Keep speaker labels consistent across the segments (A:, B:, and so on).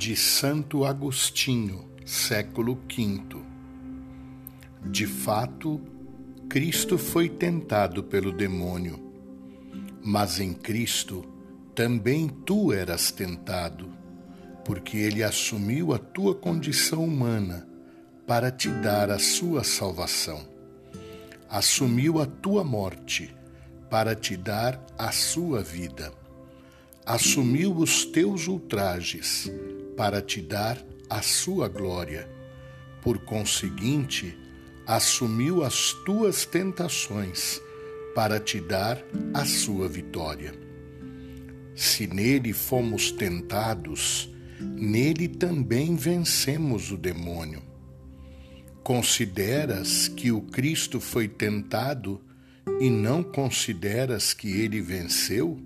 A: de Santo Agostinho, século V. De fato, Cristo foi tentado pelo demônio, mas em Cristo também tu eras tentado, porque ele assumiu a tua condição humana para te dar a sua salvação. Assumiu a tua morte para te dar a sua vida. Assumiu os teus ultrajes para te dar a sua glória. Por conseguinte, assumiu as tuas tentações para te dar a sua vitória. Se nele fomos tentados, nele também vencemos o demônio. Consideras que o Cristo foi tentado e não consideras que ele venceu?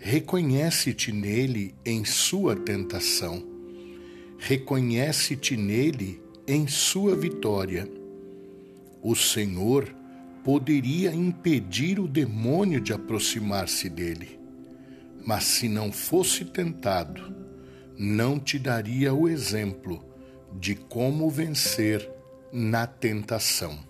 A: Reconhece-te nele em sua tentação, reconhece-te nele em sua vitória. O Senhor poderia impedir o demônio de aproximar-se dele, mas se não fosse tentado, não te daria o exemplo de como vencer na tentação.